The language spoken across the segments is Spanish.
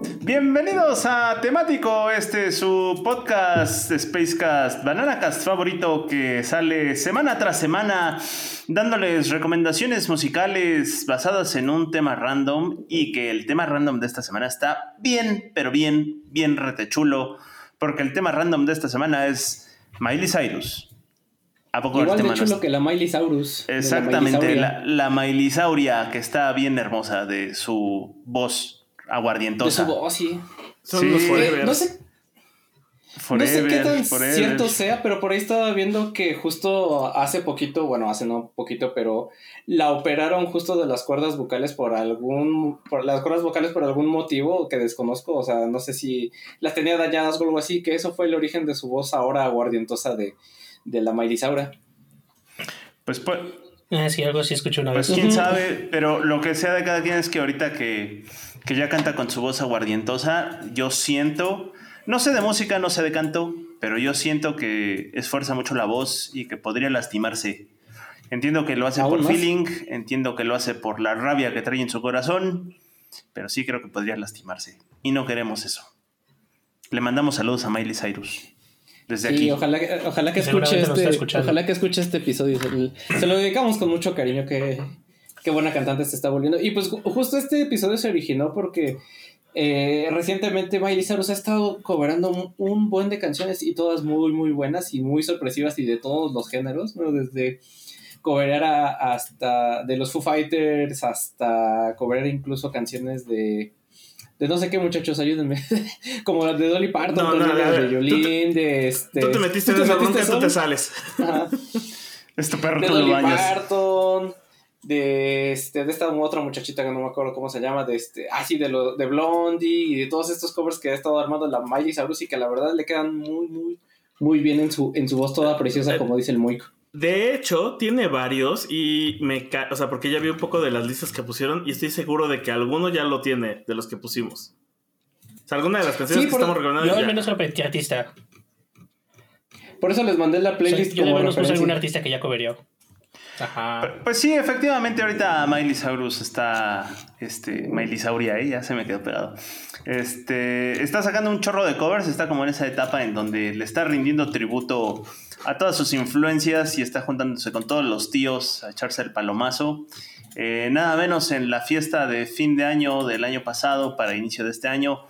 Bienvenidos a Temático, este es su podcast Spacecast, Bananacast favorito que sale semana tras semana dándoles recomendaciones musicales basadas en un tema random y que el tema random de esta semana está bien, pero bien, bien retechulo, porque el tema random de esta semana es Miley Cyrus. ¿A poco Igual de chulo que la Miley Cyrus. Exactamente, la, la Miley Sauria que está bien hermosa de su voz aguardientosa. De su voz, sí. Son los forever. No sé, no sé qué tan cierto sea, pero por ahí estaba viendo que justo hace poquito, bueno, hace no poquito, pero la operaron justo de las cuerdas vocales por algún, por las cuerdas vocales por algún motivo que desconozco, o sea, no sé si las tenía dañadas o algo así, que eso fue el origen de su voz ahora aguardientosa de, de la Saura. Pues, pues Ah, sí, algo así escuché una pues vez. quién sabe, pero lo que sea de cada quien es que ahorita que, que ya canta con su voz aguardientosa, yo siento, no sé de música, no sé de canto, pero yo siento que esfuerza mucho la voz y que podría lastimarse. Entiendo que lo hace por feeling, entiendo que lo hace por la rabia que trae en su corazón, pero sí creo que podría lastimarse. Y no queremos eso. Le mandamos saludos a Miley Cyrus sí, Ojalá, ojalá que escuche este, ojalá que escuche este episodio. Se, lo dedicamos con mucho cariño. Qué, qué buena cantante se está volviendo. Y pues justo este episodio se originó porque eh, recientemente Miley Cyrus ha estado cobrando un, buen de canciones y todas muy, muy buenas y muy sorpresivas y de todos los géneros, ¿no? Desde cobrar hasta de los Foo Fighters hasta cobrar incluso canciones de de no sé qué muchachos, ayúdenme. Como las de Dolly Parton, de Yolín, de este. Tú te metiste en esa bronca, tú te sales. Este perro de Dolly Parton, de este, de esta otra muchachita que no me acuerdo cómo se llama, de este, ah sí, de lo, de Blondie y de todos estos covers que ha estado armando la Miley Cyrus y que la verdad le quedan muy, muy, muy bien en su, en su voz toda preciosa, como dice el Moico. De hecho, tiene varios y me o sea, porque ya vi un poco de las listas que pusieron y estoy seguro de que alguno ya lo tiene de los que pusimos. O sea, alguna de las canciones que estamos recomendando. Yo al menos sorprendí artista. Por eso les mandé la playlist. yo al menos puse algún artista que ya coverió. Ajá. Pues sí, efectivamente, ahorita Miley Saurus está. Este. Miley Sauria, ¿eh? ya se me quedó pegado. Este. Está sacando un chorro de covers, está como en esa etapa en donde le está rindiendo tributo a todas sus influencias y está juntándose con todos los tíos a echarse el palomazo. Eh, nada menos en la fiesta de fin de año del año pasado para inicio de este año.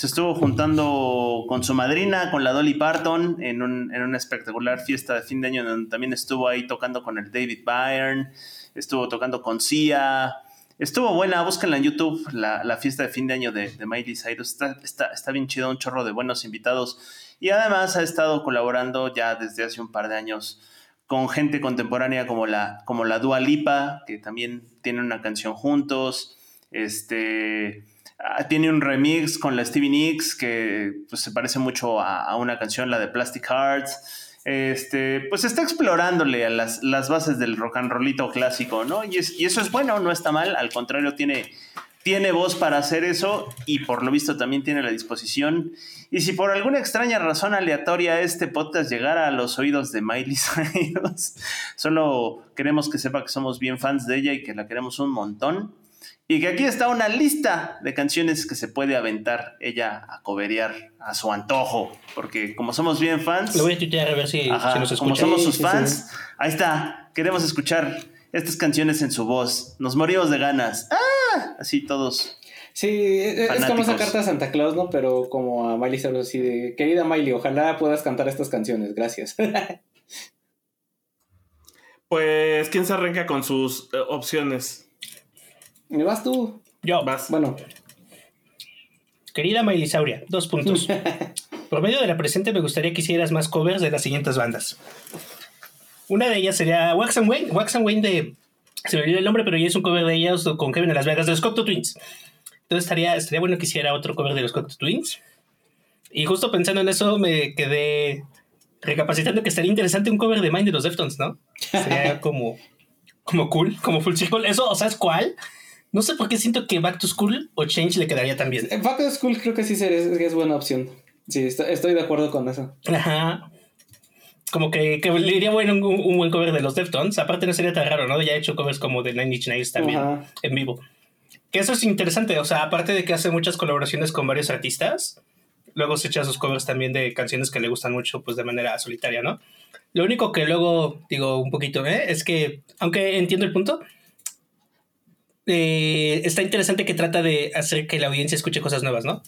Se estuvo juntando con su madrina, con la Dolly Parton, en, una espectacular fiesta de fin de año donde también estuvo ahí tocando con el David Byrne, estuvo tocando con Sia. Estuvo buena, búsquenla en YouTube, la, fiesta de fin de año de, de Miley Cyrus. Está, está, está bien chido, un chorro de buenos invitados. Y además ha estado colaborando ya desde hace un par de años con gente contemporánea como la, como la Dua Lipa, que también tiene una canción juntos. Este, tiene un remix con la Stevie Nicks que pues, se parece mucho a, una canción, la de Plastic Hearts. Este, pues está explorándole a las, las, bases del rock and rollito clásico, ¿no? Y, y, eso es bueno, no está mal, al contrario, tiene, tiene voz para hacer eso y por lo visto también tiene la disposición. Y si por alguna extraña razón aleatoria este podcast llegara a los oídos de Miley Cyrus, solo queremos que sepa que somos bien fans de ella y que la queremos un montón. Y que aquí está una lista de canciones que se puede aventar ella a coberear a su antojo. Porque como somos bien fans. Lo voy a tuitear a ver si, nos Como somos sus fans, ahí está. Queremos escuchar estas canciones en su voz. Nos morimos de ganas. ¡Ah! Así todos. Sí, es como esa carta a Santa Claus, ¿no? Pero como a Miley Cyrus, así de, querida Miley, ojalá puedas cantar estas canciones, gracias. pues, ¿quién se arranca con sus eh, opciones? ¿Me vas tú? Yo. Vas. Bueno. Querida Miley Sauria, dos puntos. Por medio de la presente me gustaría que hicieras más covers de las siguientes bandas. Una de ellas sería Wax and Wayne. Wax and Wayne de. Se me olvidó el nombre, pero ya es un cover de ellos con Kevin en Las Vegas de los Cocteau Twins. Entonces estaría, estaría bueno que hiciera otro cover de los Cocteau Twins. Y justo pensando en eso me quedé recapacitando que estaría interesante un cover de Mind de los Deftones, ¿no? Sería como, como cool, como full circle. Eso, o sea, ¿es cuál? No sé por qué siento que Back to School o Change le quedaría también. Eh, Back to School creo que sí es, buena opción. Sí, estoy de acuerdo con eso. Ajá. Como que, le iría bueno un, buen cover de los Deftones. Aparte no sería tan raro, ¿no? Ya he hecho covers como de Nine Inch Nails también en vivo. Que eso es interesante. O sea, aparte de que hace muchas colaboraciones con varios artistas, luego se echa sus covers también de canciones que le gustan mucho, pues de manera solitaria, ¿no? Lo único que luego digo un poquito, ¿eh? Es que, aunque entiendo el punto, eh, está interesante que trata de hacer que la audiencia escuche cosas nuevas, ¿no?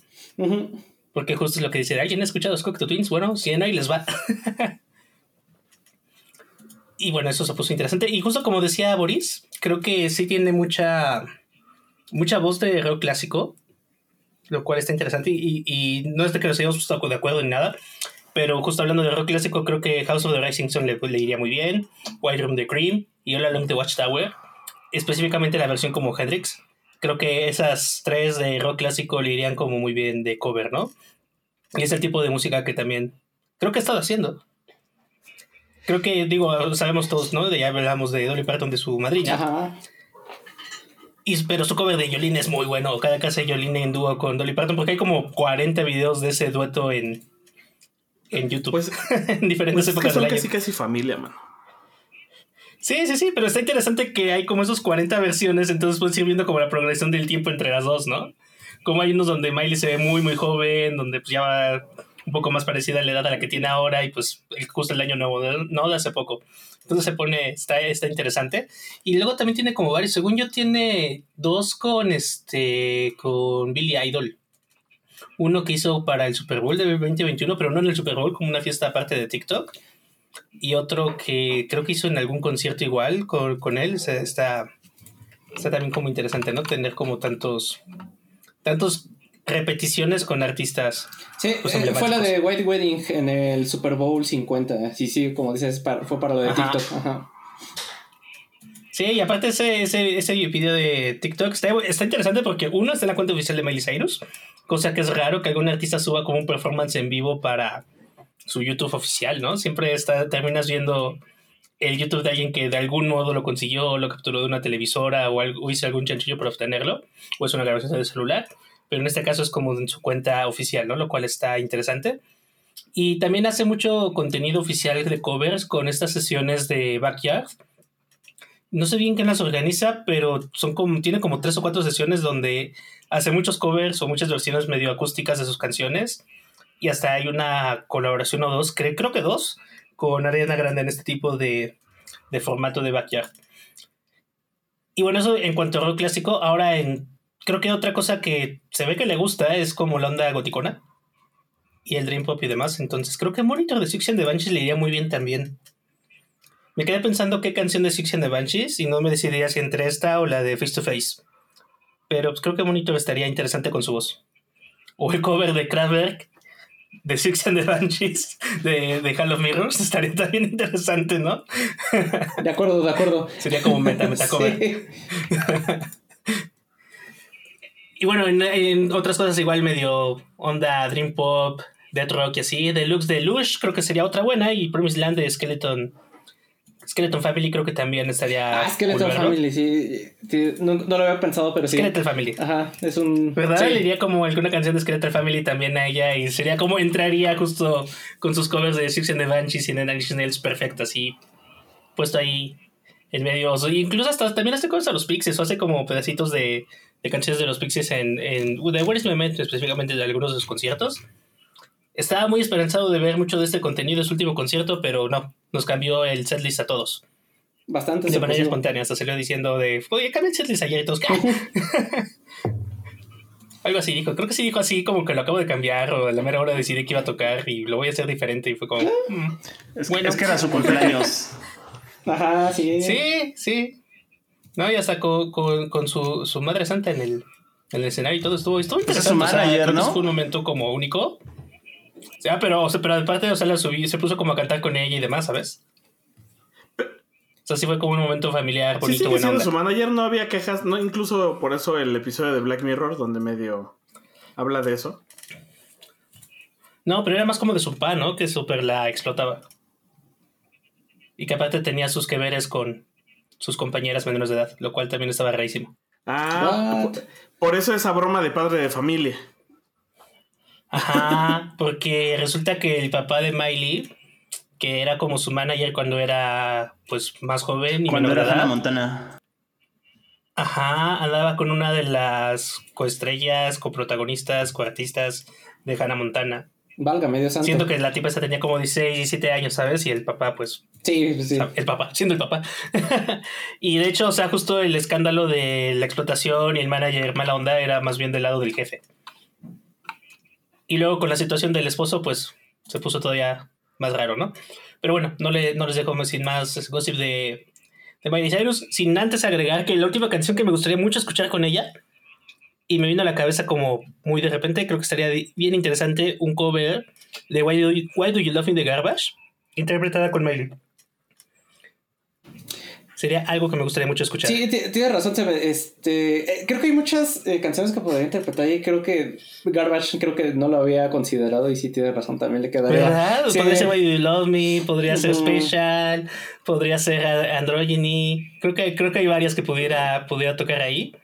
Porque justo es lo que dice, ¿alguien ha escuchado Cocteau Twins? Bueno, si no, ahí les va. y bueno, eso se puso interesante. Y justo como decía Boris, creo que sí tiene mucha, mucha voz de rock clásico, lo cual está interesante. Y, no es de que nos hayamos puesto de acuerdo en nada, pero justo hablando de rock clásico, creo que House of the Rising Sun le, le iría muy bien, White Room the Cream y All Along the Watchtower específicamente la versión como Hendrix. Creo que esas tres de rock clásico le irían como muy bien de cover, ¿no? Y es el tipo de música que también creo que ha estado haciendo. Creo que, digo, sabemos todos, ¿no? De ya hablamos de Dolly Parton, de su madrina. Ajá. Y, pero su cover de Yolene es muy bueno. Cada que hace Yolene en dúo con Dolly Parton, porque hay como 40 videos de ese dueto en, en YouTube. Pues, en diferentes pues épocas son casi casi familia, mano. Sí, sí, sí, pero está interesante que hay como esos 40 versiones, entonces puedes ir viendo como la progresión del tiempo entre las dos, ¿no? Como hay unos donde Miley se ve muy, muy joven, donde pues ya va un poco más parecida a la edad a la que tiene ahora y pues justo el año nuevo, no de hace poco. Entonces se pone, está, está interesante. Y luego también tiene como varios, según yo tiene dos con este, con Billy Idol. Uno que hizo para el Super Bowl de 2021, pero no en el Super Bowl, como una fiesta aparte de TikTok y otro que creo que hizo en algún concierto igual con, con él. está, está también como interesante, ¿no? Tener como tantos, tantos repeticiones con artistas. Sí, pues, eh, fue la de White Wedding en el Super Bowl 50. Sí, sí, como dices, fue para lo de TikTok. Sí, y aparte ese, ese, ese video de TikTok está, está, interesante porque uno está en la cuenta oficial de Miley Cyrus, cosa que es raro que algún artista suba como un performance en vivo para su YouTube oficial, ¿no? Siempre está, terminas viendo el YouTube de alguien que de algún modo lo consiguió, lo capturó de una televisora o, algo, hizo algún chanchillo para obtenerlo, o es una grabación de celular, pero en este caso es como en su cuenta oficial, ¿no? Lo cual está interesante. Y también hace mucho contenido oficial de covers con estas sesiones de Backyard. No sé bien quién las organiza, pero son como, tiene como tres o cuatro sesiones donde hace muchos covers o muchas versiones medio acústicas de sus canciones y hasta hay una colaboración o dos, creo, creo que dos, con Ariana Grande en este tipo de, de formato de backyard. Y bueno, eso en cuanto a rock clásico, ahora en, creo que otra cosa que se ve que le gusta es como la onda goticona y el dream pop y demás, entonces creo que Monitor de Six and the Banshees le iría muy bien también. Me quedé pensando qué canción de Six and the Banshees y no me decidiría si entre esta o la de Face to Face. Pero pues, creo que Monitor estaría interesante con su voz. O el cover de Kraftwerk de Six and the Banshees de, de Hall of Mirrors estaría también interesante, ¿no? De acuerdo, de acuerdo. Sería como meta, meta cover. y bueno, en, otras cosas igual medio onda Dream Pop, Death Rock y así. Deluxe de Lush creo que sería otra buena y Promised Land de Skeleton Skeleton Family creo que también estaría. Ah, Skeleton Family, sí. no, lo había pensado, pero sí. Skeleton Family. Ajá, es un. ¿Verdad? Le iría como alguna canción de Skeleton Family también a ella y sería como entraría justo con sus covers de Six and the Banshees y Nine Nails perfecto, así. Puesto ahí en medio. incluso hasta también hace cosas a los Pixies o hace como pedacitos de, de canciones de los Pixies en. en de Where is My específicamente de algunos de sus conciertos. Estaba muy esperanzado de ver mucho de este contenido en su último concierto, pero no, nos cambió el setlist a todos. Bastante. De manera espontánea, hasta salió diciendo de, oye, cambié el setlist ayer y todos, Algo así dijo, creo que sí dijo así como que lo acabo de cambiar o a la mera hora decidí que iba a tocar y lo voy a hacer diferente y fue como... Mm, es, bueno. es que era su cumpleaños. Ajá, sí. Sí, sí. No, ya sacó con, con, su, su, madre santa en el, en el escenario y todo estuvo, estuvo interesante. Pues ayer, ¿no? Fue un momento como único. Ya, pero, o sea, pero aparte, o sea, la subí, se puso como a cantar con ella y demás, ¿sabes? O sea, sí fue como un momento familiar, bonito, sí, sí, su manager no había quejas, no, incluso por eso el episodio de Black Mirror, donde medio habla de eso. No, pero era más como de su papá, ¿no? Que súper la explotaba. Y que aparte tenía sus que veres con sus compañeras menores de edad, lo cual también estaba rarísimo. Ah, por eso esa broma de padre de familia. Ajá, porque resulta que el papá de Miley, que era como su manager cuando era pues más joven y cuando era Hannah Montana. Ajá, andaba con una de las coestrellas, coprotagonistas, coartistas de Hannah Montana. Valga, medio santo. Siento que la tipa esa tenía como 16, 17 años, ¿sabes? Y el papá, pues. Sí, sí. El papá, siendo el papá. y de hecho, o sea, justo el escándalo de la explotación y el manager mala onda era más bien del lado del jefe. Y luego con la situación del esposo, pues se puso todavía más raro, ¿no? Pero bueno, no, le, no les dejo sin más gossip de, de Miley Cyrus, sin antes agregar que la última canción que me gustaría mucho escuchar con ella y me vino a la cabeza como muy de repente, creo que estaría bien interesante un cover de Why Do You, Why Do you Love Me the Garbage, interpretada con Miley. Sería algo que me gustaría mucho escuchar. Sí, tienes razón. Este, eh, creo que hay muchas eh, canciones que podría interpretar y creo que Garbage creo que no lo había considerado y sí tienes razón, también le quedaría. ¿Verdad? Podría ser Why Do You Love Me, podría ser Special, podría ser Androgyny. Creo que, creo que hay varias que pudiera, pudiera tocar ahí.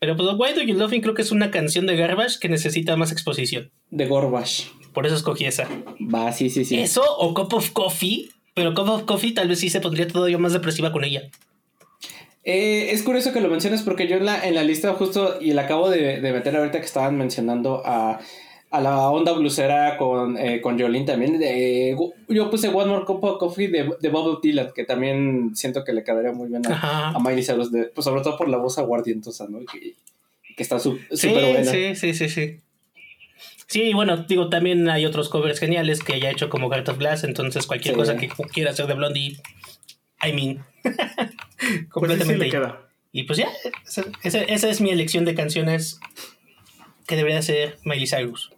Pero pues Why Do You Love Me creo que es una canción de Garbage que necesita más exposición. De Garbage. Por eso escogí esa. Va, sí, sí, sí. Eso o Cup of Coffee, pero Cup of Coffee tal vez sí se pondría todavía más depresiva con ella. Eh, es curioso que lo menciones porque yo en la, en la lista justo, y la acabo de, meter ahorita que estaban mencionando a, la onda blusera con, eh, con Jolene también. yo puse One More Cup of Coffee de, de Bubble Tea, que también siento que le quedaría muy bien a, a Miley Cyrus, pues sobre todo por la voz aguardientosa, ¿no? Que, que está súper buena. Sí, sí, sí, sí. Sí, bueno, digo, también hay otros covers geniales que haya hecho como Heart of Glass, entonces cualquier cosa que quiera hacer de Blondie, I mean. Pues Completamente. y pues ya, esa, esa, es mi elección de canciones que debería ser Miley Cyrus.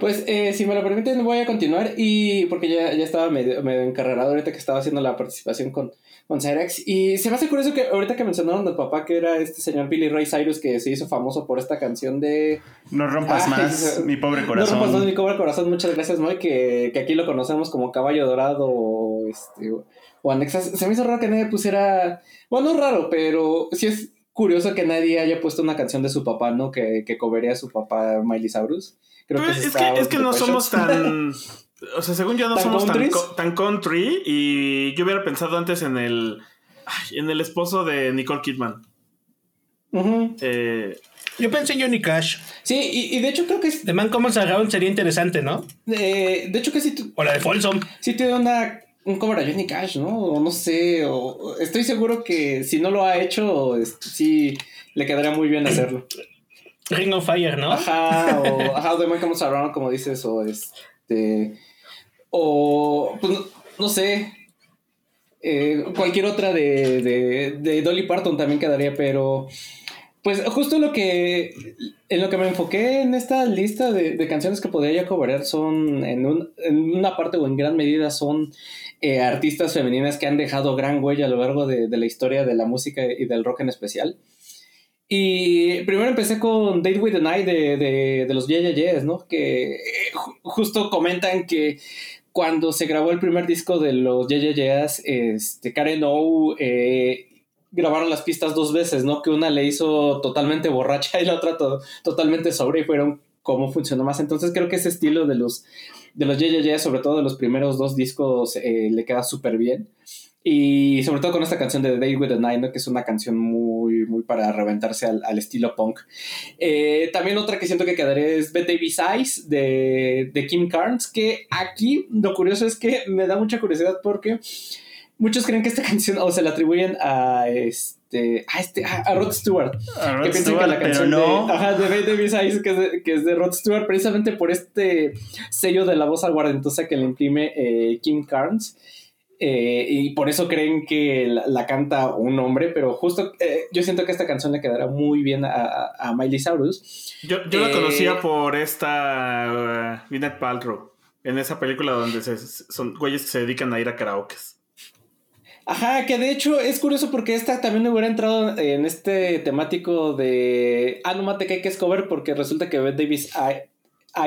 Pues eh, si me lo permiten voy a continuar y porque ya, ya estaba medio, medio encarrerado ahorita que estaba haciendo la participación con, con Cyrex y se me hace curioso que ahorita que mencionaron del papá que era este señor Billy Ray Cyrus que se hizo famoso por esta canción de... No rompas más mi pobre corazón. No rompas más mi pobre corazón, muchas gracias Moy, que, que aquí lo conocemos como Caballo Dorado o, este, o Anexas. Se me hizo raro que nadie pusiera... Bueno, no raro, pero sí es curioso que nadie haya puesto una canción de su papá, ¿no? Que, que cobería a su papá Miley Cyrus. Creo que es, que, es que no somos tan. O sea, según yo no somos tan, country. Y yo hubiera pensado antes en el. en el esposo de Nicole Kidman. eh, yo pensé en Johnny Cash. Sí, y, de hecho creo que. The Man Commons Around sería interesante, ¿no? de hecho que sí. O la de Folsom. Sí, tiene una. Un cover a Johnny Cash, ¿no? O no sé. O, estoy seguro que si no lo ha hecho, sí le quedaría muy bien hacerlo. Ring of Fire, ¿no? Ajá, o ajá, The Man Comes Around, como dices, o este. O. Pues no, sé. Eh, cualquier otra de, de, de, Dolly Parton también quedaría, pero. Pues justo lo que. En lo que me enfoqué en esta lista de, de canciones que podría ya cobrar son. En, un, en, una parte o en gran medida son. Eh, artistas femeninas que han dejado gran huella a lo largo de, de la historia de la música y del rock en especial. Y primero empecé con Date with the Night de, de, de los Yes, ¿no? Que justo comentan que cuando se grabó el primer disco de los Yes, este, Karen O eh, grabaron las pistas dos veces, ¿no? Que una le hizo totalmente borracha y la otra totalmente sobre y fueron cómo funcionó más. Entonces creo que ese estilo de los, de los Yes, sobre todo de los primeros dos discos, eh, le queda súper bien. Y sobre todo con esta canción de The Day with the Night, que es una canción muy, muy para reventarse al, estilo punk. Eh, también otra que siento que quedaría es Bad Davis Eyes de, de Kim Carnes, que aquí lo curioso es que me da mucha curiosidad porque muchos creen que esta canción o se la atribuyen a este a este a, Rod Stewart que piensan que la canción no. de, ajá, de Bad Davis Eyes que es de, que es de Rod Stewart precisamente por este sello de la voz aguardentosa que le imprime eh, Kim Carnes eh, y por eso creen que la, canta un hombre, pero justo eh, yo siento que esta canción le quedará muy bien a, a Miley Cyrus. Yo, yo la conocía por esta uh, Paltrow, en esa película donde son güeyes que se dedican a ir a karaoke. Ajá, que de hecho es curioso porque esta también hubiera entrado en este temático de Ah, no mate que es cover porque resulta que Beth Davis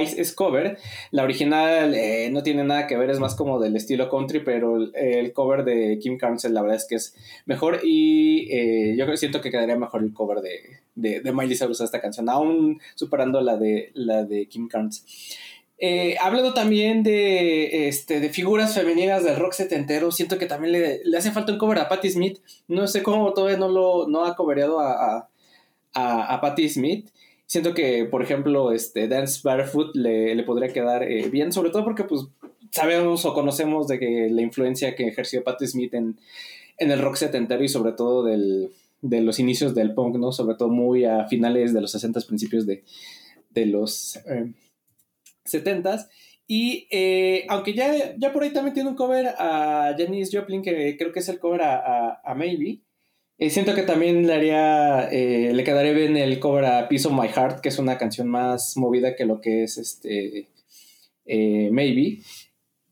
Ice es cover. La original eh, no tiene nada que ver, es más como del estilo country, pero el, cover de Kim Carnes la verdad es que es mejor y eh, yo siento que quedaría mejor el cover de, de, Miley Cyrus a esta canción, aún superando la de, la de Kim Carnes. Eh, hablando también de, este, de figuras femeninas del rock setentero, siento que también le, le hace falta un cover a Patti Smith. No sé cómo todavía no lo no ha cobereado a, a, a, Patti Smith. Siento que, por ejemplo, este, Dance Barefoot le, le podría quedar eh, bien, sobre todo porque pues, sabemos o conocemos de que la influencia que ejerció Patti Smith en, en el rock setentero y sobre todo del, de los inicios del punk, ¿no? Sobre todo muy a finales de los 60, principios de, de los... Eh, 70s. Y eh, aunque ya, ya por ahí también tiene un cover a Janis Joplin, que creo que es el cover a, a, Maybe, eh, siento que también le haría, eh, le quedaría bien el cover a Piece of My Heart, que es una canción más movida que lo que es este Maybe.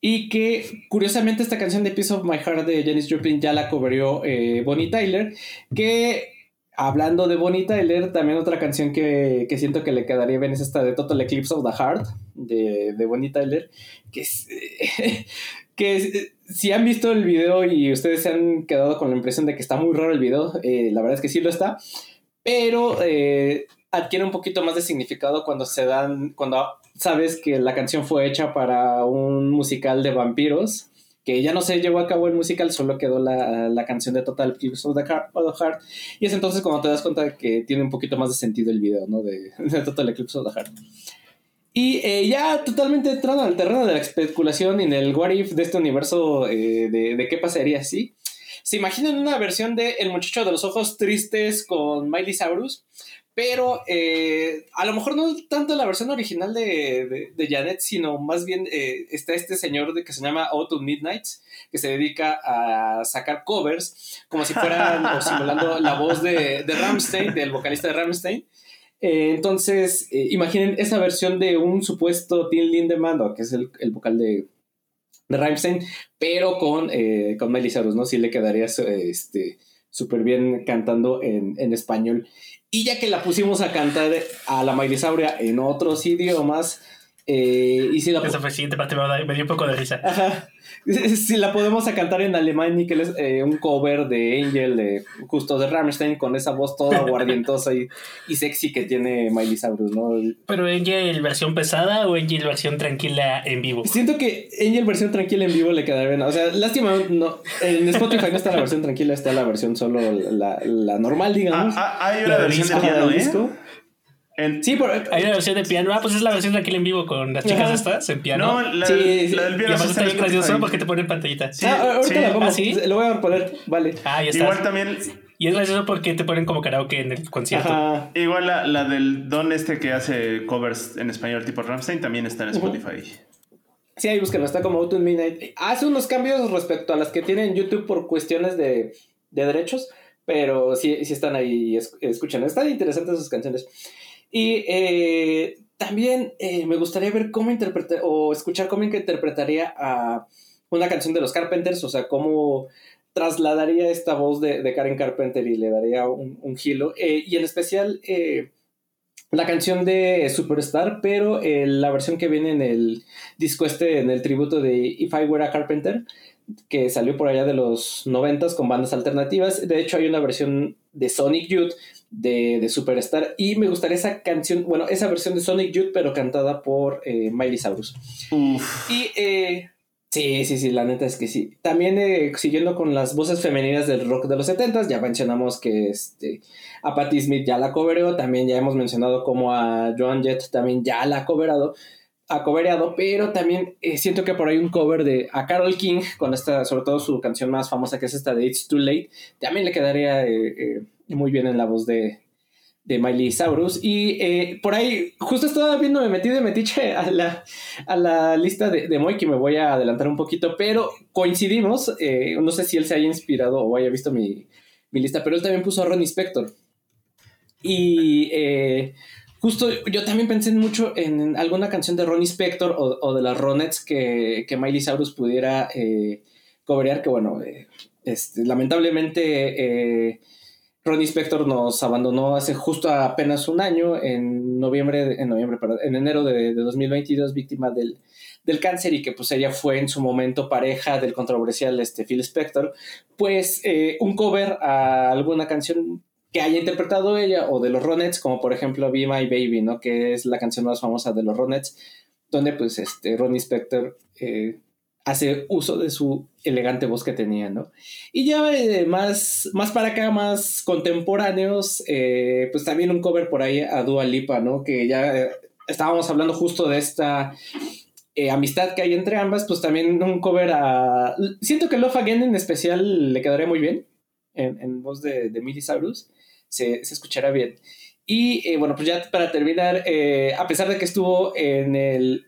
Y que curiosamente esta canción de Piece of My Heart de Janis Joplin ya la coverió Bonnie Tyler, que hablando de Bonnie Tyler, también otra canción que, siento que le quedaría bien es esta de Total Eclipse of the Heart de, de Bonnie Tyler, que es, que si han visto el video y ustedes se han quedado con la impresión de que está muy raro el video, eh, la verdad es que sí lo está, pero eh, adquiere un poquito más de significado cuando se dan, cuando sabes que la canción fue hecha para un musical de vampiros, que ya no se llevó a cabo el musical, solo quedó la, canción de Total Eclipse of the Heart, y es entonces cuando te das cuenta de que tiene un poquito más de sentido el video, ¿no? De, de Total Eclipse of the Heart. Y eh, ya totalmente entrando al terreno de la especulación y en el what if de este universo eh, de, qué pasaría si. ¿Se imaginan una versión de El muchacho de los ojos tristes con Miley Cyrus? Pero eh, a lo mejor no tanto la versión original de, Janet, sino más bien está este señor de, que se llama Autumn Midnights, que se dedica a sacar covers, como si fueran simulando la voz de, de Ramstein, del vocalista de Ramstein. Eh, entonces, eh, imaginen esa versión de un supuesto Tim Lindemann, que es el, vocal de, de Rammstein, pero con, eh, con Miley ¿no? Sí le quedaría este súper bien cantando en, español. Y ya que la pusimos a cantar a la Miley Sauria en otros idiomas, y si la... Eso fue siguiente parte, me dio un poco de risa. Ajá. si la podemos a cantar en alemán, Nickel es eh, un cover de Angel, de, justo de Rammstein, con esa voz toda guardientosa y, y, sexy que tiene Miley Cyrus, ¿no? ¿Pero Angel versión pesada o Angel versión tranquila en vivo? Siento que Angel versión tranquila en vivo le quedaría bien. O sea, lástima, no, en Spotify no está la versión tranquila, está la versión solo la, la normal, digamos. Ah, ah, hay una versión de piano, ¿eh? Sí, hay una versión de piano. Ah, pues es la versión de aquí en vivo con las chicas estas en piano. No, la, sí, la del piano. Y además está bien gracioso porque te ponen pantallita. Sí, ah, ahorita la pongo. ¿Ah, sí? Lo voy a poner, vale. Ah, ya está. Igual también. Y es gracioso porque te ponen como karaoke en el concierto. Ajá. Igual la, la, del Don este que hace covers en español tipo Ramstein también está en Spotify. Sí, ahí búsquenlo, está como Autumn Midnight. Hace unos cambios respecto a las que tiene en YouTube por cuestiones de, de derechos, pero sí, sí están ahí, escuchan. Están interesantes sus canciones. Y eh, también eh, me gustaría ver cómo interpretar o escuchar cómo interpretaría a una canción de los Carpenters, o sea, cómo trasladaría esta voz de, Karen Carpenter y le daría un, un gilo. Eh, y en especial la canción de Superstar, pero la versión que viene en el disco este, en el tributo de If I Were a Carpenter, que salió por allá de los noventas con bandas alternativas. De hecho, hay una versión de Sonic Youth de, Superstar. Y me gustaría esa canción, bueno, esa versión de Sonic Youth, pero cantada por eh, Miley Cyrus. Y eh, sí, sí, sí, la neta es que sí. También eh, siguiendo con las voces femeninas del rock de los 70 ya mencionamos que este, a Patti Smith ya la cobereó, también ya hemos mencionado como a Joan Jett también ya la ha coverado ha covereado, pero también siento que por ahí un cover de a Carol King, con esta, sobre todo su canción más famosa que es esta de It's Too Late, también le quedaría muy bien en la voz de, de Miley Saurus. Y eh, por ahí, justo estaba viendo, me metí de metiche a la, a la lista de, de Moy, que me voy a adelantar un poquito, pero coincidimos, eh, no sé si él se haya inspirado o haya visto mi, lista, pero él también puso a Ronnie Spector. Y eh, justo yo también pensé mucho en alguna canción de Ronnie Spector o, de las Ronettes que, que Miley Saurus pudiera cobrear, que bueno, este, lamentablemente Ronnie Spector nos abandonó hace justo apenas un año, en noviembre, en noviembre, perdón, en enero de, 2022, víctima del, del, cáncer y que pues ella fue en su momento pareja del controversial este, Phil Spector, pues eh, un cover a alguna canción que haya interpretado ella o de los Ronettes, como por ejemplo Be My Baby, ¿no? Que es la canción más famosa de los Ronettes, donde pues este Ronnie Spector eh, hace uso de su elegante voz que tenía, ¿no? Y ya eh, más, más para acá, más contemporáneos, eh, pues también un cover por ahí a Dua Lipa, ¿no? Que ya estábamos hablando justo de esta amistad que hay entre ambas, pues también un cover a... Siento que Love Again en especial le quedaría muy bien, en, voz de, de Miley Cyrus, se, se escuchará bien. Y bueno, pues ya para terminar, a pesar de que estuvo en el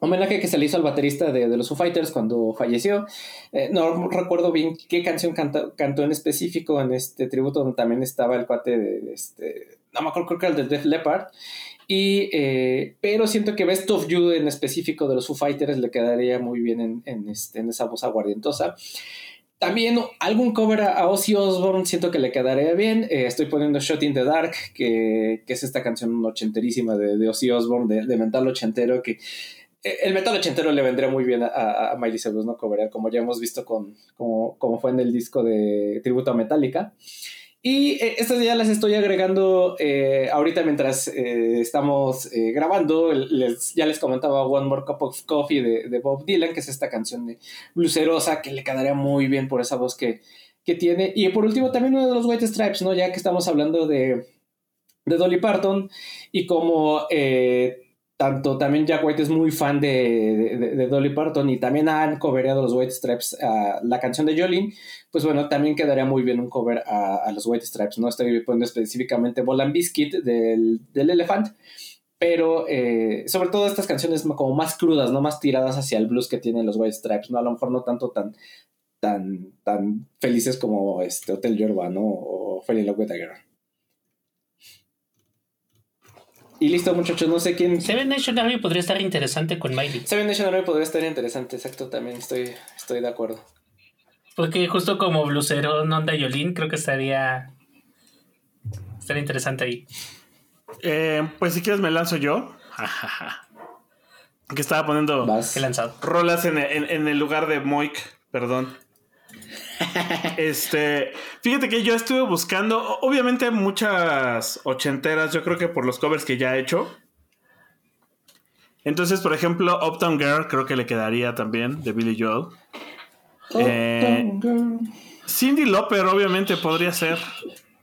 homenaje que se le hizo al baterista de, los Foo Fighters cuando falleció. Eh, no recuerdo bien qué canción cantó, en específico en este tributo, donde también estaba el cuate de, este, no me acuerdo, creo que el de Def Leppard. Y, eh, pero siento que Best of You en específico de los Foo Fighters le quedaría muy bien en, en, este, en esa voz aguardientosa. También algún cover a Ozzy Osbourne siento que le quedaría bien. Eh, estoy poniendo Shot in the Dark, que, que, es esta canción ochenterísima de, Ozzy Osbourne, de, mental ochentero, que eh, el metal ochentero le vendría muy bien a, a, Miley Cyrus, ¿no? Coverear, como ya hemos visto con, como, como fue en el disco de tributo a Metallica. Y eh, estas ya las estoy agregando eh, ahorita mientras estamos grabando. Les, ya les comentaba One More Cup of Coffee de, Bob Dylan, que es esta canción de bluserosa que le quedaría muy bien por esa voz que, que tiene. Y por último, también uno de los White Stripes, ¿no? Ya que estamos hablando de, de Dolly Parton y como tanto también Jack White es muy fan de, Dolly Parton y también han coverado los White Stripes a la canción de Jolene, pues bueno, también quedaría muy bien un cover a, los White Stripes. No estoy poniendo específicamente Bolan Biscuit del, del Elephant, pero eh, sobre todo estas canciones como más crudas, no más tiradas hacia el blues que tienen los White Stripes, ¿no? A lo mejor no tanto tan, tan, tan felices como este Hotel Yorba, ¿no? O Fell in Love with a Girl. Y listo, muchachos, no sé quién. Seven Nation Army podría estar interesante con Miley. Seven Nation Army podría estar interesante, exacto, también estoy, estoy de acuerdo. Porque justo como blusero Nonda Yolín, creo que estaría. Estaría interesante ahí. Eh, pues si quieres me lanzo yo. que estaba poniendo lanzado. rolas en, en el lugar de Moik, perdón este, fíjate que yo estuve buscando, obviamente muchas ochenteras, yo creo que por los covers que ya he hecho. Entonces, por ejemplo, Uptown Girl creo que le quedaría también, de Billy Joel. Eh, Cindy Lauper obviamente podría ser,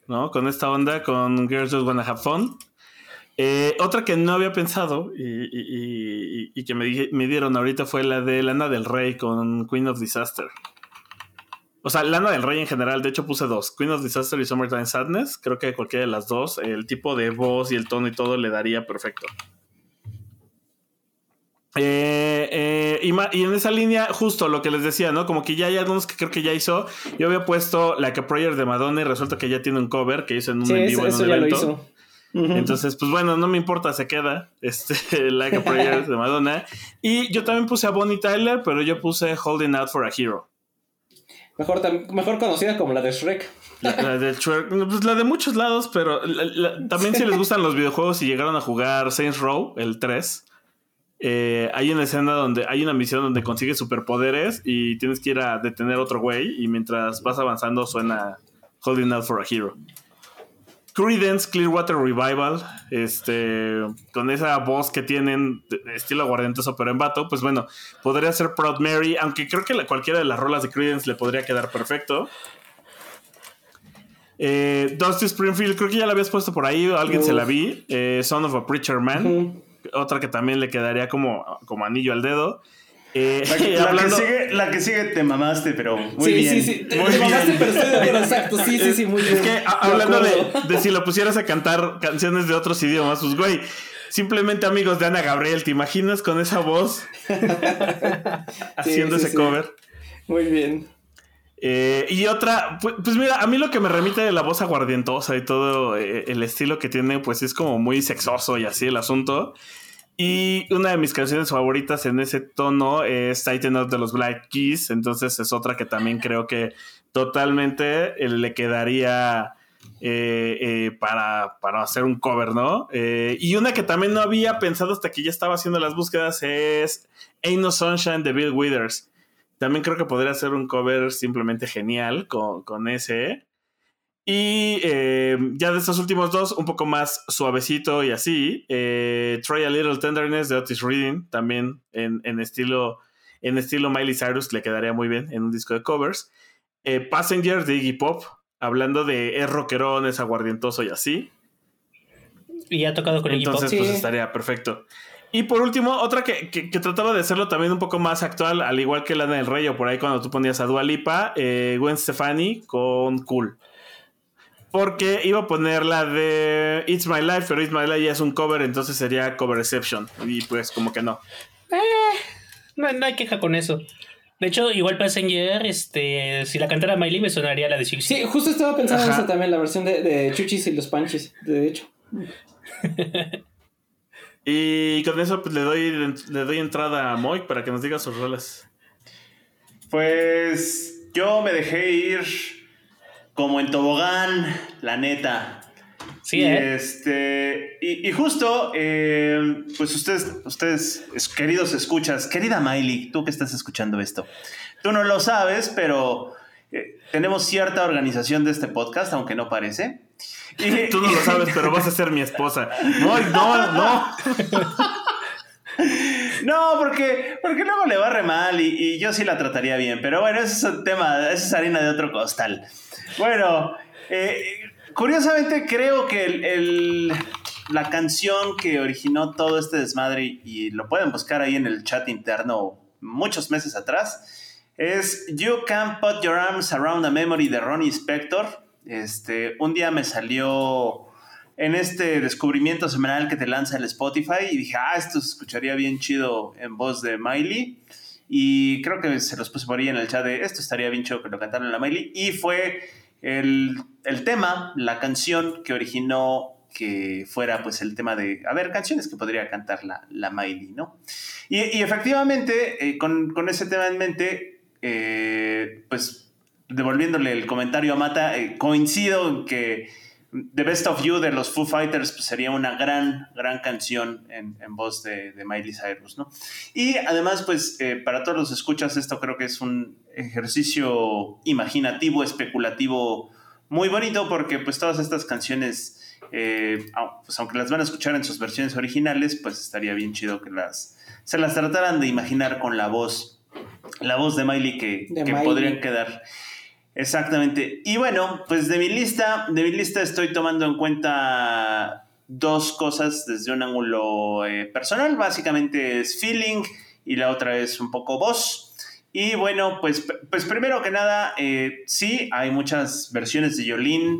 ¿no? Con esta onda, con Girls Just Wanna Have Fun. Eh, otra que no había pensado y, que me, me, dieron ahorita fue la de Lana del Rey con Queen of Disaster. O sea, Lana del Rey en general, de hecho puse dos, Queen of Disaster y Summertime Sadness. Creo que cualquiera de las dos, el tipo de voz y el tono y todo le daría perfecto. Eh, eh, y, en esa línea, justo lo que les decía, ¿no? Como que ya hay algunos que creo que ya hizo. Yo había puesto Like a Prayer de Madonna y resulta que ya tiene un cover que hizo en un en vivo en un evento. Entonces, pues bueno, no me importa, se queda. Este, Like a Prayer de Madonna. Y yo también puse a Bonnie Tyler, pero yo puse Holding Out for a Hero. Mejor, mejor conocida como la de Shrek. La, de Shrek, pues la de muchos lados, pero también si les gustan los videojuegos y llegaron a jugar Saints Row, el 3, eh, hay una escena donde hay una misión donde consigues superpoderes y tienes que ir a detener otro güey y mientras vas avanzando suena Holding Out for a Hero. Credence Clearwater Revival, este, con esa voz que tienen, estilo aguardientoso pero en vato, pues bueno, podría ser Proud Mary, aunque creo que cualquiera de las rolas de Credence le podría quedar perfecto. Eh, Dusty Springfield, creo que ya la habías puesto por ahí, alguien se la vi. Eh, Son of a Preacher Man, otra que también le quedaría como, como anillo al dedo. Eh, la, que, sigue, la que sigue te mamaste, pero muy bien. Sí, sí, te, mamaste, pero estoy de acuerdo, exacto. Sí, sí, sí, muy bien. Es que hablando de, si lo pusieras a cantar canciones de otros idiomas, pues güey, simplemente amigos de Ana Gabriel, ¿te imaginas con esa voz haciendo ese cover? Muy bien. Eh, y otra, pues, pues, mira, a mí lo que me remite de la voz aguardientosa y todo eh, el estilo que tiene, pues es como muy sexoso y así el asunto. Y una de mis canciones favoritas en ese tono es Titan Up de los Black Keys. Entonces es otra que también creo que totalmente eh, le quedaría eh, eh, para, para, hacer un cover, ¿no? y una que también no había pensado hasta que ya estaba haciendo las búsquedas es Ain't No Sunshine de Bill Withers. También creo que podría ser un cover simplemente genial con, con ese. Y ya de estos últimos dos, un poco más suavecito y así. Eh, Try a Little Tenderness de Otis Reading, también en, estilo, en estilo Miley Cyrus, le quedaría muy bien en un disco de covers. Eh, Passenger de Iggy Pop, hablando de es rockerón, es aguardientoso y así. Y ha tocado con Iggy Pop. Entonces, pues estaría perfecto. Y por último, otra que, trataba de hacerlo también un poco más actual, al igual que Lana del Rey, o por ahí cuando tú ponías a Dua Lipa, Gwen Stefani con Cool. Porque iba a poner la de It's My Life, pero It's My Life ya es un cover, entonces sería cover exception. Y pues como que no. Eh, no, hay queja con eso. De hecho, igual Passenger, este, si la cantara Miley me sonaría la de Chuchis. Sí, justo estaba pensando en eso también, la versión de, de Chuchis y los Panches, de hecho. y con eso pues, le, doy, le doy entrada a Moy para que nos diga sus roles. Pues yo me dejé ir como en tobogán, la neta. Sí, y, ¿eh? este, y, justo, eh, pues ustedes, ustedes, queridos escuchas, querida Miley, tú que estás escuchando esto, tú no lo sabes, pero eh, tenemos cierta organización de este podcast, aunque no parece. Y, tú no lo sabes, pero vas a ser mi esposa. No, no, no. No, porque, porque luego le va re mal y, yo sí la trataría bien. Pero bueno, ese es un tema, esa es harina de otro costal. Bueno, eh, curiosamente creo que la canción que originó todo este desmadre, y lo pueden buscar ahí en el chat interno muchos meses atrás, es You Can't Put Your Arms Around a Memory de Ronnie Spector. Este, un día me salió en este descubrimiento semanal que te lanza el Spotify y dije, ah, esto se escucharía bien chido en voz de Miley. Y creo que se los puse por ahí en el chat de esto estaría bien chido que lo cantaran la Miley. Y fue el, tema, la canción que originó que fuera pues el tema de, a ver, canciones que podría cantar la, Miley, ¿no? Y, efectivamente, eh, con, ese tema en mente, eh, pues devolviéndole el comentario a Mata, eh, coincido en que The Best of You de los Foo Fighters pues, sería una gran, gran canción en, voz de, Miley Cyrus, ¿no? Y además, pues, eh, para todos los escuchas, esto creo que es un ejercicio imaginativo, especulativo, muy bonito, porque pues todas estas canciones, eh, pues aunque las van a escuchar en sus versiones originales, pues estaría bien chido que las, se las trataran de imaginar con la voz, la voz de Miley que, que podrían quedar. Exactamente. Y bueno, pues de mi lista, de mi lista estoy tomando en cuenta dos cosas desde un ángulo eh, personal. Básicamente es feeling y la otra es un poco voz. Y bueno, pues, pues primero que nada, eh, sí, hay muchas versiones de Yolene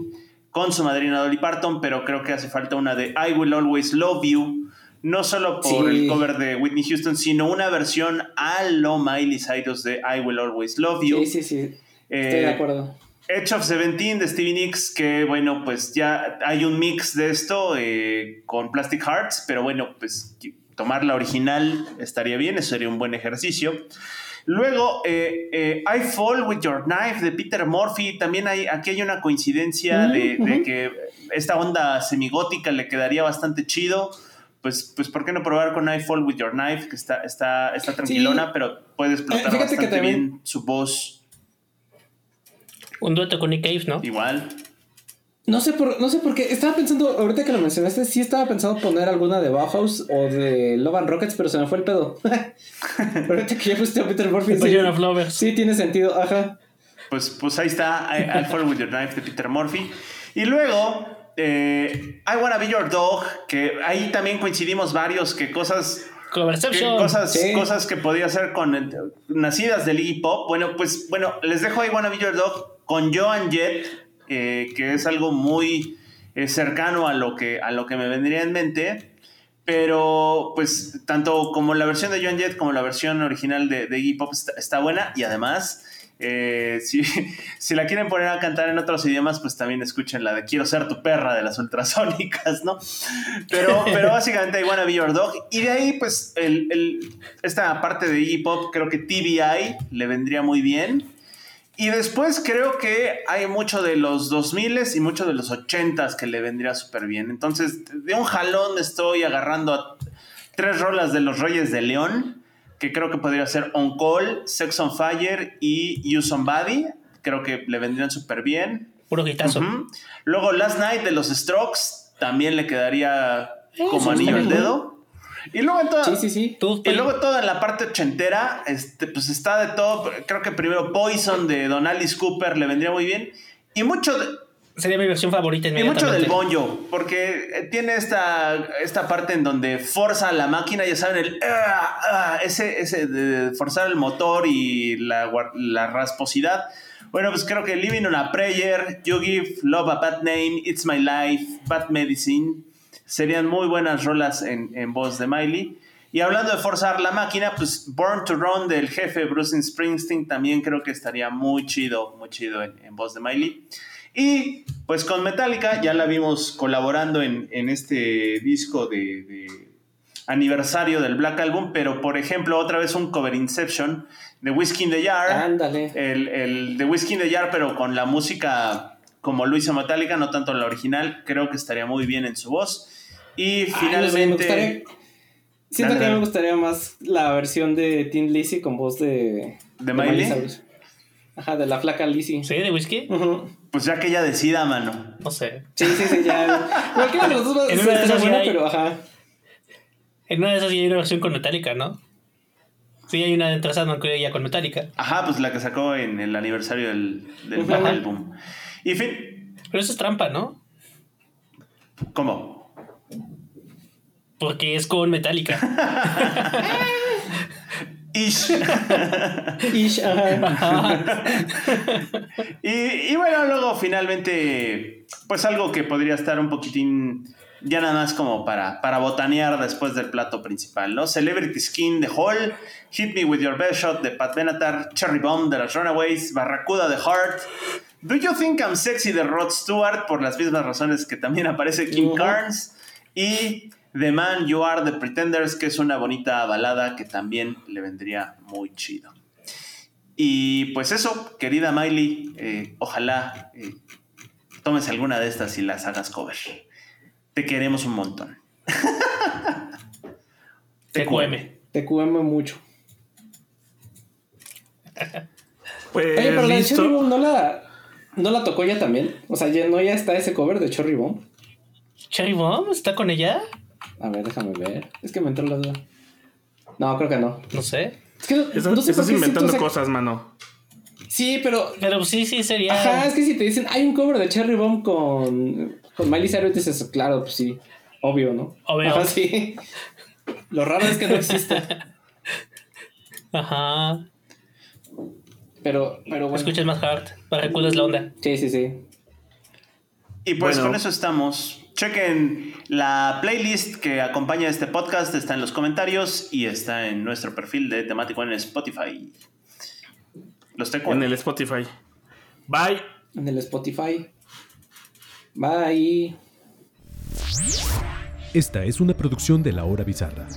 con su madrina Dolly Parton, pero creo que hace falta una de I Will Always Love You. No solo por el cover de Whitney Houston, sino una versión a lo Miley Cyrus de I Will Always Love You. Sí, sí, sí. Estoy de eh, acuerdo. Edge of Seventeen de Stevie Nicks, que bueno, pues ya hay un mix de esto eh, con Plastic Hearts, pero bueno, pues tomar la original estaría bien, eso sería un buen ejercicio. Luego, eh, I Fall With Your Knife de Peter Murphy, también hay, aquí hay una coincidencia de, que esta onda semigótica le quedaría bastante chido. Pues, pues, ¿por qué no probar con I Fall With Your Knife? Que está, está, está tranquilona, pero puede explotar bastante bien su voz. Un dueto con Nick Cave, ¿no? Igual. No sé por, no sé por qué. Estaba pensando, ahorita que lo mencionaste, sí estaba pensando poner alguna de Bauhaus o de Love and Rockets, pero se me fue el pedo. ahorita que ya fuiste a Peter Murphy. Sí, sí, tiene sentido, ajá. Pues, pues ahí está, I, Fall With Your Knife de Peter Murphy. Y luego, eh, I Wanna Be Your Dog, que ahí también coincidimos varios que cosas... Cosas, cosas que podía hacer con nacidas del hip hop. Bueno, pues bueno, les dejo I Wanna Be Your Dog con Joan Jett, eh, que es algo muy eh, cercano a lo, que, a lo que me vendría en mente. Pero, pues, tanto como la versión de Joan Jett como la versión original de, de Iggy Pop está, buena. Y además, Eh, si, si, la quieren poner a cantar en otros idiomas, pues también escuchen la de Quiero ser tu perra de las ultrasónicas, ¿no? Pero, pero básicamente I Wanna Be Your Dog. Y de ahí, pues, el, esta parte de hip hop, creo que TBI le vendría muy bien. Y después creo que hay mucho de los 2000 y mucho de los 80s que le vendría súper bien. Entonces, de un jalón estoy agarrando tres rolas de los Reyes de León que creo que podría ser On Call, Sex on Fire y You Somebody. Creo que le vendrían súper bien. Puro guitazo. Luego Last Night de los Strokes también le quedaría como anillo al dedo. Y luego, en toda, sí, sí, sí. y luego toda la parte ochentera, este, pues está de todo. Creo que primero Poison de Don Alice Cooper le vendría muy bien. Y mucho de, Sería mi versión favorita Y mucho del bonjo, porque eh, tiene esta, esta parte en donde forza la máquina, ya saben, el ah, ah, ese, ese de forzar el motor y la, la, rasposidad. Bueno, pues creo que Living on a Prayer, You Give Love a Bad Name, It's My Life, Bad Medicine, serían muy buenas rolas en, en voz de Miley. Y hablando de forzar la máquina, pues Born to Run del jefe Bruce Springsteen también creo que estaría muy chido, muy chido en, en voz de Miley. Y pues con Metallica ya la vimos colaborando en, este disco de, aniversario del Black Album, pero por ejemplo otra vez un cover Inception de Whiskey in the Jar. Ándale. El, de Whiskey in the Jar, pero con la música como lo hizo Metallica, no tanto la original, creo que estaría muy bien en su voz. Y finalmente... siento que me gustaría más la versión de Tim Lizzy con voz de... ¿De, Miley? Ajá, de la flaca Lizzy. ¿Sí? ¿De whisky? Pues ya que ella decida, mano. No sé. Sí, sí, sí, ya. Cualquiera de los dos en una de esas buena, pero ajá. En una de esas sí hay una versión con Metallica, ¿no? Sí, hay una de no creo ya con Metallica. Ajá, pues la que sacó en el aniversario del, del álbum. Y fin. Pero eso es trampa, ¿no? ¿Cómo? Porque es con Metallica. Ish. Ish, y, bueno, luego finalmente, pues algo que podría estar un poquitín ya nada más como para, para botanear después del plato principal, ¿no? Celebrity Skin de Hall, Hit Me With Your Best Shot de Pat Benatar, Cherry Bomb de las Runaways, Barracuda de Heart, Do You Think I'm Sexy de Rod Stewart, por las mismas razones que también aparece Kim Carnes, y The Man You Are the Pretenders, que es una bonita balada que también le vendría muy chido. Y pues eso, querida Miley, eh, ojalá eh, tomes alguna de estas y las hagas cover. Te queremos un montón. TQM. TQM mucho. Pues Oye, pero la de Cherry Bomb no la, no la tocó ella también. O sea, ya no ya está ese cover de Cherry Bomb. ¿Cherry Bomb está con ella? A ver, déjame ver. Es que me entró la duda. No, creo que no. No sé. Es que no, estás, inventando cosas, mano. Sí, pero. Pero sí, sí sería. Ajá, es que si te dicen, hay un cover de Cherry Bomb con, con Miley Cyrus, dices, claro, pues sí. Obvio, ¿no? Obvio. Ajá, sí. Lo raro es que no existe. Ajá. Pero, pero bueno. Escuchas más hard para que cuides la onda. Sí, sí, sí. Y pues con eso estamos. Chequen la playlist que acompaña este podcast, está en los comentarios y está en nuestro perfil de temático en Spotify. Los tengo. En el Spotify. Bye. En el Spotify. Bye. Esta es una producción de La Hora Bizarra.